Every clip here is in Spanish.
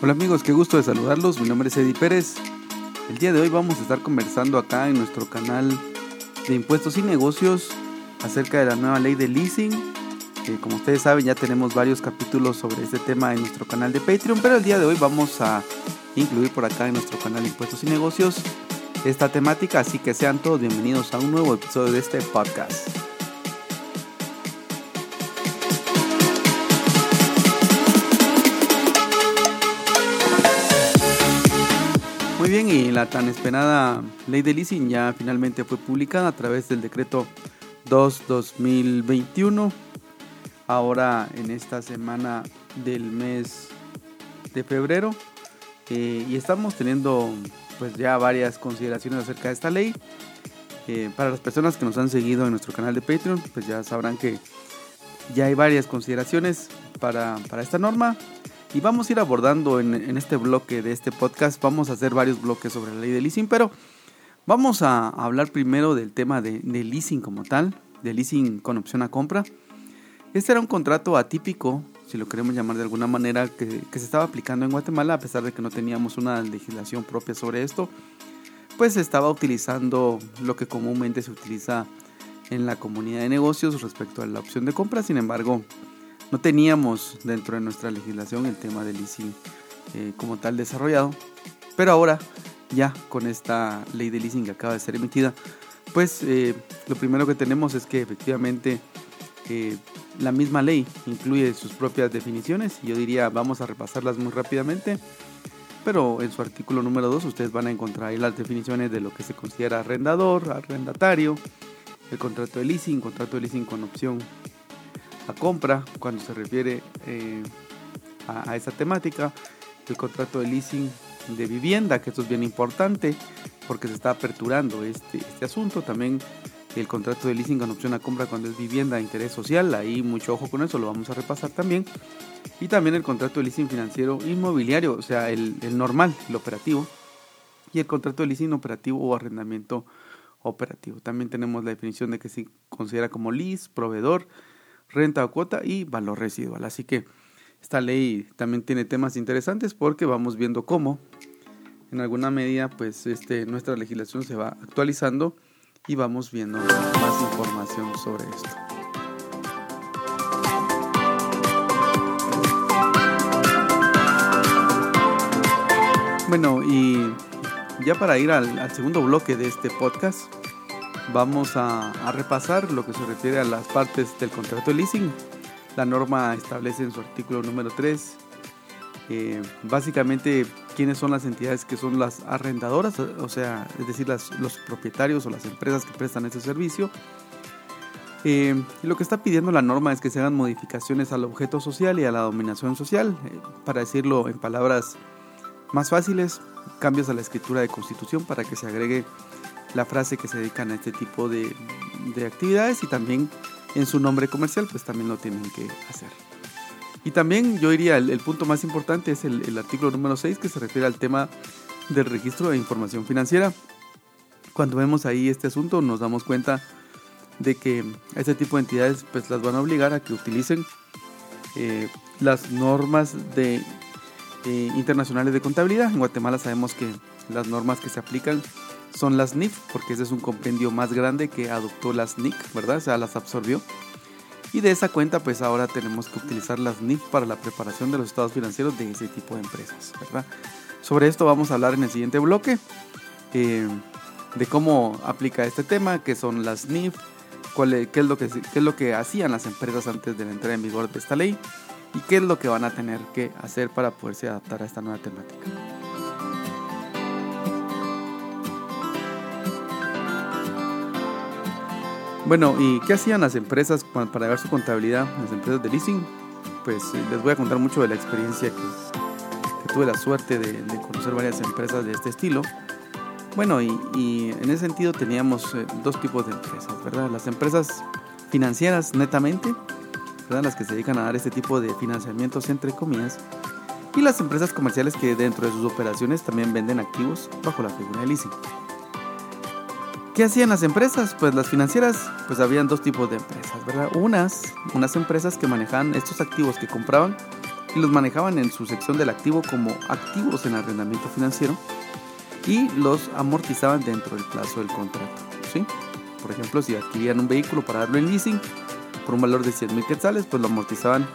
Hola amigos, qué gusto de saludarlos. Mi nombre es Eddie Pérez. El día de hoy vamos a estar conversando acá en nuestro canal de impuestos y negocios acerca de la nueva ley de leasing. como ustedes saben ya tenemos varios capítulos sobre este tema en nuestro canal de Patreon, pero el día de hoy vamos a incluir por acá en nuestro canal de impuestos y negocios esta temática, así que sean todos bienvenidos a un nuevo episodio de este podcast. Muy bien, y la tan esperada ley de leasing ya finalmente fue publicada a través del decreto 2-2021. Ahora en esta semana del mes de febrero. Eh, y estamos teniendo pues ya varias consideraciones acerca de esta ley. Eh, para las personas que nos han seguido en nuestro canal de Patreon, pues ya sabrán que ya hay varias consideraciones para, para esta norma. Y vamos a ir abordando en, este bloque de este podcast, vamos a hacer varios bloques sobre la ley de leasing, pero vamos a hablar primero del tema de, leasing como tal, de leasing con opción a compra. Este era un contrato atípico, si lo queremos llamar de alguna manera, que, se estaba aplicando en Guatemala, a pesar de que no teníamos una legislación propia sobre esto, pues se estaba utilizando lo que comúnmente se utiliza en la comunidad de negocios respecto a la opción de compra, sin embargo, no teníamos dentro de nuestra legislación el tema del leasing eh, como tal desarrollado, pero ahora ya con esta ley de leasing que acaba de ser emitida, pues eh, lo primero que tenemos es que efectivamente eh, la misma ley incluye sus propias definiciones yo diría vamos a repasarlas muy rápidamente, pero en su artículo número 2 ustedes van a encontrar ahí las definiciones de lo que se considera arrendador, arrendatario, el contrato de leasing, contrato de leasing con opción a compra cuando se refiere eh, a, esa temática, el contrato de leasing de vivienda, que esto es bien importante porque se está aperturando este, este asunto, también el contrato de leasing con opción a compra cuando es vivienda de interés social, ahí mucho ojo con eso, lo vamos a repasar también, y también el contrato de leasing financiero inmobiliario, o sea, el, el normal, el operativo, y el contrato de leasing operativo o arrendamiento operativo. También tenemos la definición de que se considera como lease, proveedor, renta o cuota y valor residual. Así que esta ley también tiene temas interesantes porque vamos viendo cómo en alguna medida pues este, nuestra legislación se va actualizando y vamos viendo más información sobre esto. Bueno, y ya para ir al, al segundo bloque de este podcast, vamos a, repasar lo que se refiere a las partes del contrato de leasing. La norma establece en su artículo número 3 eh, básicamente quiénes son las entidades que son las arrendadoras, o sea, es decir, los propietarios o las empresas que prestan ese servicio. Eh, lo que está pidiendo la norma es que se hagan modificaciones al objeto social y a la dominación social. Eh, para decirlo en palabras más fáciles, cambios a la escritura de constitución para que se agregue la frase que se dedican a este tipo de, actividades y también en su nombre comercial pues también lo tienen que hacer. Y también yo diría el, punto más importante es el, artículo número 6 que se refiere al tema del registro de información financiera. Cuando vemos ahí este asunto nos damos cuenta de que este tipo de entidades pues las van a obligar a que utilicen eh, las normas de, eh, internacionales de contabilidad. En Guatemala sabemos que las normas que se aplican son las NIF, porque ese es un compendio más grande que adoptó las NIC, ¿verdad? O sea, las absorbió. Y de esa cuenta, pues ahora tenemos que utilizar las NIF para la preparación de los estados financieros de ese tipo de empresas, ¿verdad? Sobre esto vamos a hablar en el siguiente bloque, eh, de cómo aplica este tema, qué son las NIF, cuál qué, es lo que, qué es lo que hacían las empresas antes de la entrada en vigor de esta ley y qué es lo que van a tener que hacer para poderse adaptar a esta nueva temática. Bueno, ¿y qué hacían las empresas para ver su contabilidad, las empresas de leasing? Pues eh, les voy a contar mucho de la experiencia que, tuve la suerte de, conocer varias empresas de este estilo. Bueno, y, en ese sentido teníamos eh, dos tipos de empresas, ¿verdad? Las empresas financieras netamente. Las que se dedican a dar este tipo de financiamientos entre comillas. Y las empresas comerciales que dentro de sus operaciones también venden activos bajo la figura de leasing. ¿Qué hacían las empresas? Pues las financieras, pues habían dos tipos de empresas, ¿verdad? Unas, unas empresas que manejaban estos activos que compraban y los manejaban en su sección del activo como activos en arrendamiento financiero y los amortizaban dentro del plazo del contrato. ¿sí? Por ejemplo, si adquirían un vehículo para darlo en leasing por un valor de 100 mil quetzales, pues lo amortizaban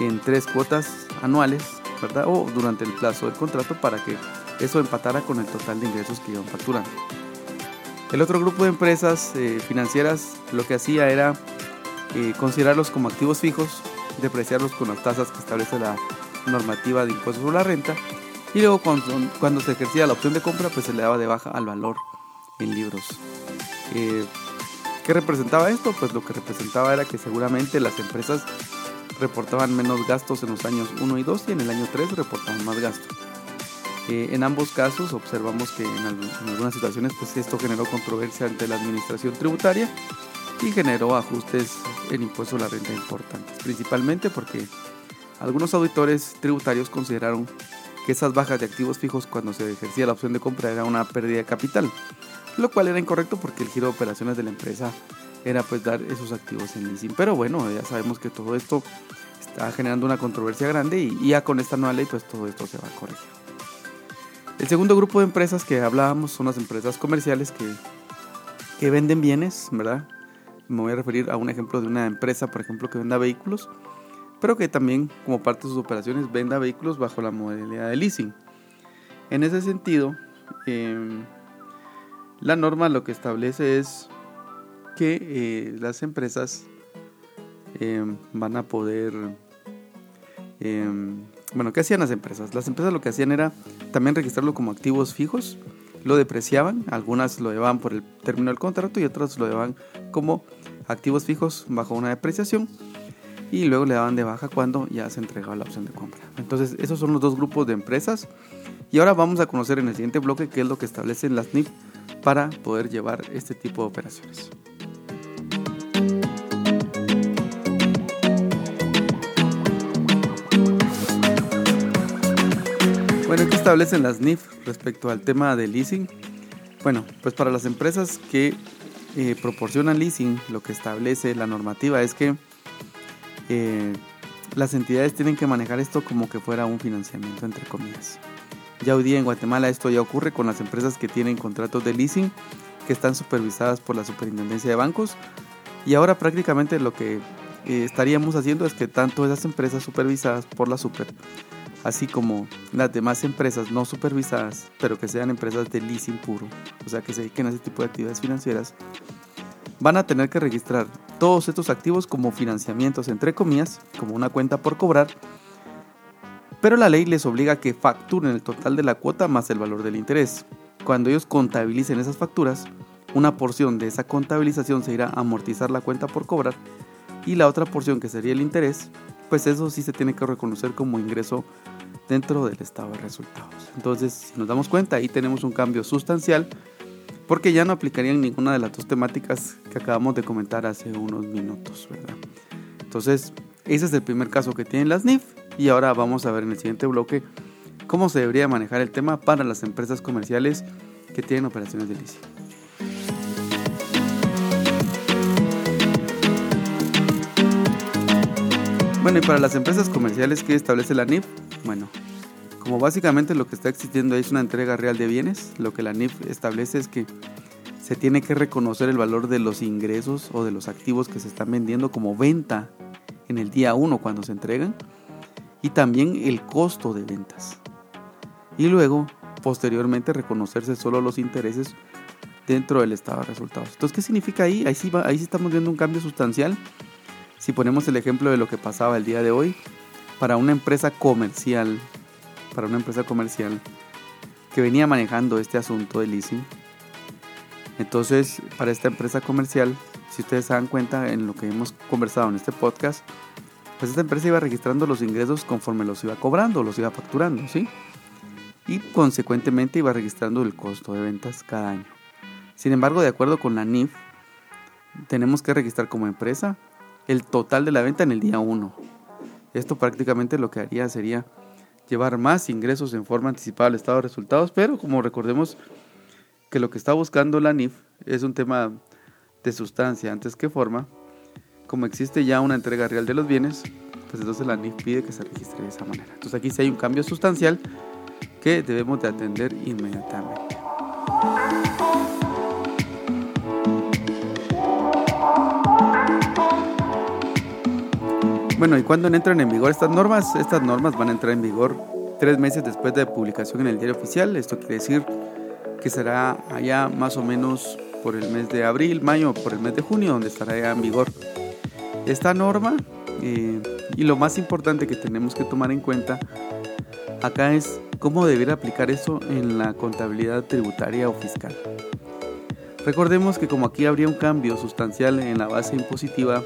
en tres cuotas anuales, ¿verdad? O durante el plazo del contrato para que eso empatara con el total de ingresos que iban facturando. El otro grupo de empresas eh, financieras lo que hacía era eh, considerarlos como activos fijos, depreciarlos con las tasas que establece la normativa de impuestos sobre la renta y luego cuando, se ejercía la opción de compra pues se le daba de baja al valor en libros. Eh, ¿Qué representaba esto? Pues lo que representaba era que seguramente las empresas reportaban menos gastos en los años 1 y 2 y en el año 3 reportaban más gastos. En ambos casos observamos que en, algunas situaciones pues esto generó controversia ante la administración tributaria y generó ajustes en impuestos a la renta importantes, principalmente porque algunos auditores tributarios consideraron que esas bajas de activos fijos cuando se ejercía la opción de compra era una pérdida de capital, lo cual era incorrecto porque el giro de operaciones de la empresa era pues dar esos activos en leasing. Pero bueno, ya sabemos que todo esto está generando una controversia grande y ya con esta nueva ley pues todo esto se va a corregir. El segundo grupo de empresas que hablábamos son las empresas comerciales que, que venden bienes, ¿verdad? Me voy a referir a un ejemplo de una empresa, por ejemplo, que venda vehículos, pero que también como parte de sus operaciones venda vehículos bajo la modalidad de leasing. En ese sentido, em, la norma lo que establece es que eh, las empresas em, van a poder em, bueno, ¿qué hacían las empresas? Las empresas lo que hacían era también registrarlo como activos fijos, lo depreciaban, algunas lo llevaban por el término del contrato y otras lo llevaban como activos fijos bajo una depreciación y luego le daban de baja cuando ya se entregaba la opción de compra. Entonces, esos son los dos grupos de empresas y ahora vamos a conocer en el siguiente bloque qué es lo que establecen las NIF para poder llevar este tipo de operaciones. Establecen las NIF respecto al tema del leasing? Bueno, pues para las empresas que eh, proporcionan leasing, lo que establece la normativa es que eh, las entidades tienen que manejar esto como que fuera un financiamiento, entre comillas. Ya hoy día en Guatemala esto ya ocurre con las empresas que tienen contratos de leasing que están supervisadas por la Superintendencia de Bancos y ahora prácticamente lo que eh, estaríamos haciendo es que tanto esas empresas supervisadas por la Super así como las demás empresas no supervisadas, pero que sean empresas de leasing puro, o sea que se dediquen a ese tipo de actividades financieras, van a tener que registrar todos estos activos como financiamientos, entre comillas, como una cuenta por cobrar, pero la ley les obliga a que facturen el total de la cuota más el valor del interés. Cuando ellos contabilicen esas facturas, una porción de esa contabilización se irá a amortizar la cuenta por cobrar y la otra porción que sería el interés, pues eso sí se tiene que reconocer como ingreso dentro del estado de resultados. Entonces, si nos damos cuenta, ahí tenemos un cambio sustancial porque ya no aplicarían ninguna de las dos temáticas que acabamos de comentar hace unos minutos, ¿verdad? Entonces, ese es el primer caso que tienen las NIF y ahora vamos a ver en el siguiente bloque cómo se debería manejar el tema para las empresas comerciales que tienen operaciones de leasing. Bueno, y para las empresas comerciales que establece la NIF, bueno, como básicamente lo que está existiendo es una entrega real de bienes, lo que la NIF establece es que se tiene que reconocer el valor de los ingresos o de los activos que se están vendiendo como venta en el día 1 cuando se entregan y también el costo de ventas. Y luego, posteriormente, reconocerse solo los intereses dentro del estado de resultados. Entonces, ¿qué significa ahí? Ahí sí, ahí sí estamos viendo un cambio sustancial. Si ponemos el ejemplo de lo que pasaba el día de hoy, para una empresa comercial, para una empresa comercial que venía manejando este asunto de leasing. Entonces, para esta empresa comercial, si ustedes se dan cuenta en lo que hemos conversado en este podcast, pues esta empresa iba registrando los ingresos conforme los iba cobrando, los iba facturando, ¿sí? Y consecuentemente iba registrando el costo de ventas cada año. Sin embargo, de acuerdo con la NIF, tenemos que registrar como empresa el total de la venta en el día 1. Esto prácticamente lo que haría sería llevar más ingresos en forma anticipada al estado de resultados, pero como recordemos que lo que está buscando la NIF es un tema de sustancia antes que forma, como existe ya una entrega real de los bienes, pues entonces la NIF pide que se registre de esa manera. Entonces aquí sí hay un cambio sustancial que debemos de atender inmediatamente. Bueno, ¿y cuándo entran en vigor estas normas? Estas normas van a entrar en vigor tres meses después de publicación en el diario oficial. Esto quiere decir que será allá más o menos por el mes de abril, mayo, por el mes de junio, donde estará ya en vigor esta norma. Eh, y lo más importante que tenemos que tomar en cuenta acá es cómo deber aplicar eso en la contabilidad tributaria o fiscal. Recordemos que como aquí habría un cambio sustancial en la base impositiva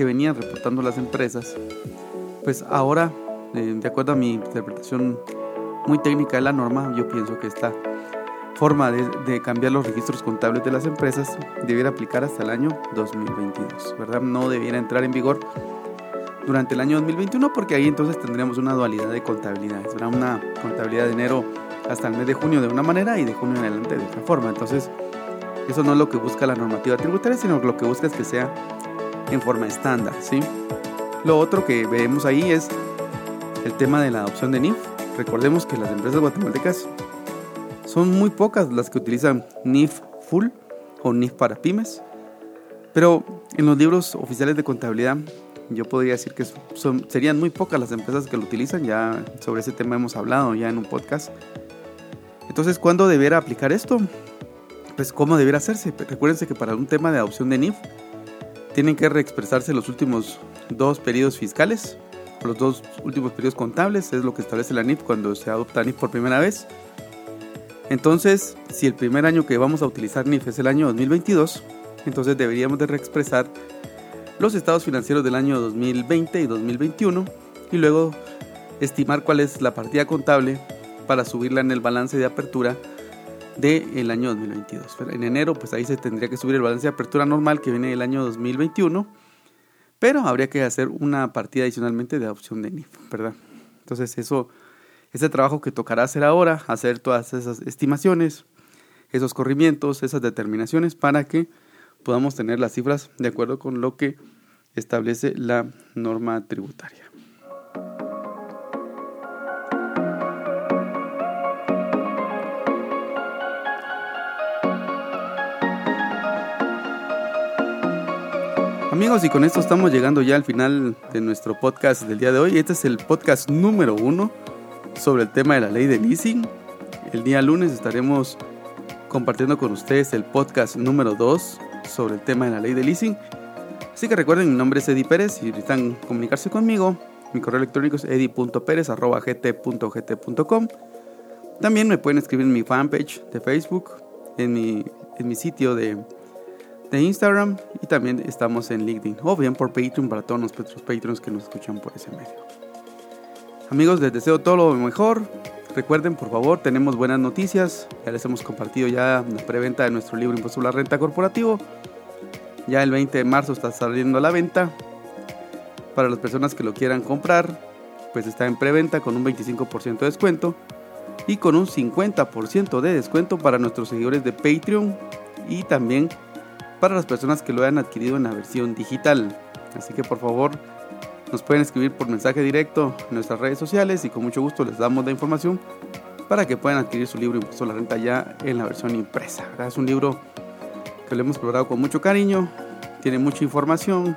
que venían reportando las empresas, pues ahora, eh, de acuerdo a mi interpretación muy técnica de la norma, yo pienso que esta forma de, cambiar los registros contables de las empresas debiera aplicar hasta el año 2022, ¿verdad? No debiera entrar en vigor durante el año 2021 porque ahí entonces tendríamos una dualidad de contabilidades, ¿verdad? Una contabilidad de enero hasta el mes de junio de una manera y de junio en adelante de otra forma. Entonces, eso no es lo que busca la normativa tributaria, sino lo que busca es que sea en forma estándar, ¿sí? Lo otro que vemos ahí es el tema de la adopción de NIF. Recordemos que las empresas guatemaltecas son muy pocas las que utilizan NIF Full o NIF para pymes, pero en los libros oficiales de contabilidad yo podría decir que son, serían muy pocas las empresas que lo utilizan, ya sobre ese tema hemos hablado ya en un podcast. Entonces, ¿cuándo deberá aplicar esto? Pues, ¿cómo deberá hacerse? Recuérdense que para un tema de adopción de NIF, tienen que reexpresarse los últimos dos periodos fiscales, los dos últimos periodos contables, es lo que establece la NIF cuando se adopta NIF por primera vez. Entonces, si el primer año que vamos a utilizar NIF es el año 2022, entonces deberíamos de reexpresar los estados financieros del año 2020 y 2021 y luego estimar cuál es la partida contable para subirla en el balance de apertura del año 2022. En enero, pues ahí se tendría que subir el balance de apertura normal que viene del año 2021, pero habría que hacer una partida adicionalmente de adopción de NIF, ¿verdad? Entonces eso, ese trabajo que tocará hacer ahora, hacer todas esas estimaciones, esos corrimientos, esas determinaciones para que podamos tener las cifras de acuerdo con lo que establece la norma tributaria. Amigos, y con esto estamos llegando ya al final de nuestro podcast del día de hoy. Este es el podcast número uno sobre el tema de la ley de leasing. El día lunes estaremos compartiendo con ustedes el podcast número dos sobre el tema de la ley de leasing. Así que recuerden, mi nombre es Eddie Pérez. Si necesitan comunicarse conmigo, mi correo electrónico es. También me pueden escribir en mi fanpage de Facebook, en mi, en mi sitio de de Instagram y también estamos en LinkedIn o bien por Patreon para todos nuestros Patreons que nos escuchan por ese medio. Amigos, les deseo todo lo mejor. Recuerden, por favor, tenemos buenas noticias. Ya les hemos compartido ya la preventa de nuestro libro Impuesto la Renta Corporativo. Ya el 20 de marzo está saliendo a la venta. Para las personas que lo quieran comprar, pues está en preventa con un 25% de descuento y con un 50% de descuento para nuestros seguidores de Patreon y también para las personas que lo hayan adquirido en la versión digital. Así que por favor nos pueden escribir por mensaje directo en nuestras redes sociales y con mucho gusto les damos la información para que puedan adquirir su libro Impuesto a la Renta ya en la versión impresa. Es un libro que lo hemos explorado con mucho cariño, tiene mucha información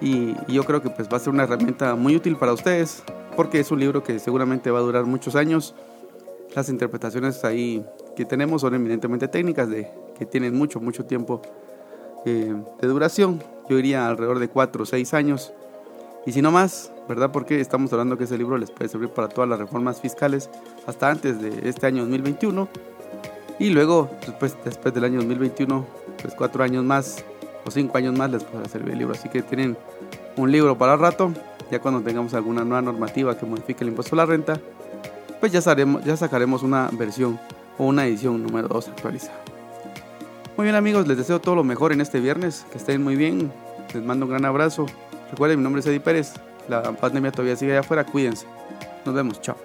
y, yo creo que pues va a ser una herramienta muy útil para ustedes porque es un libro que seguramente va a durar muchos años. Las interpretaciones ahí que tenemos son eminentemente técnicas de que tienen mucho, mucho tiempo eh, de duración. Yo diría alrededor de 4 o 6 años. Y si no más, ¿verdad? Porque estamos hablando que ese libro les puede servir para todas las reformas fiscales hasta antes de este año 2021. Y luego, después, después del año 2021, pues 4 años más o 5 años más les podrá servir el libro. Así que tienen un libro para rato. Ya cuando tengamos alguna nueva normativa que modifique el impuesto a la renta, pues ya, ya sacaremos una versión o una edición número 2 actualizada. Muy bien amigos, les deseo todo lo mejor en este viernes, que estén muy bien, les mando un gran abrazo. Recuerden, mi nombre es Eddie Pérez, la pandemia todavía sigue allá afuera, cuídense. Nos vemos, chao.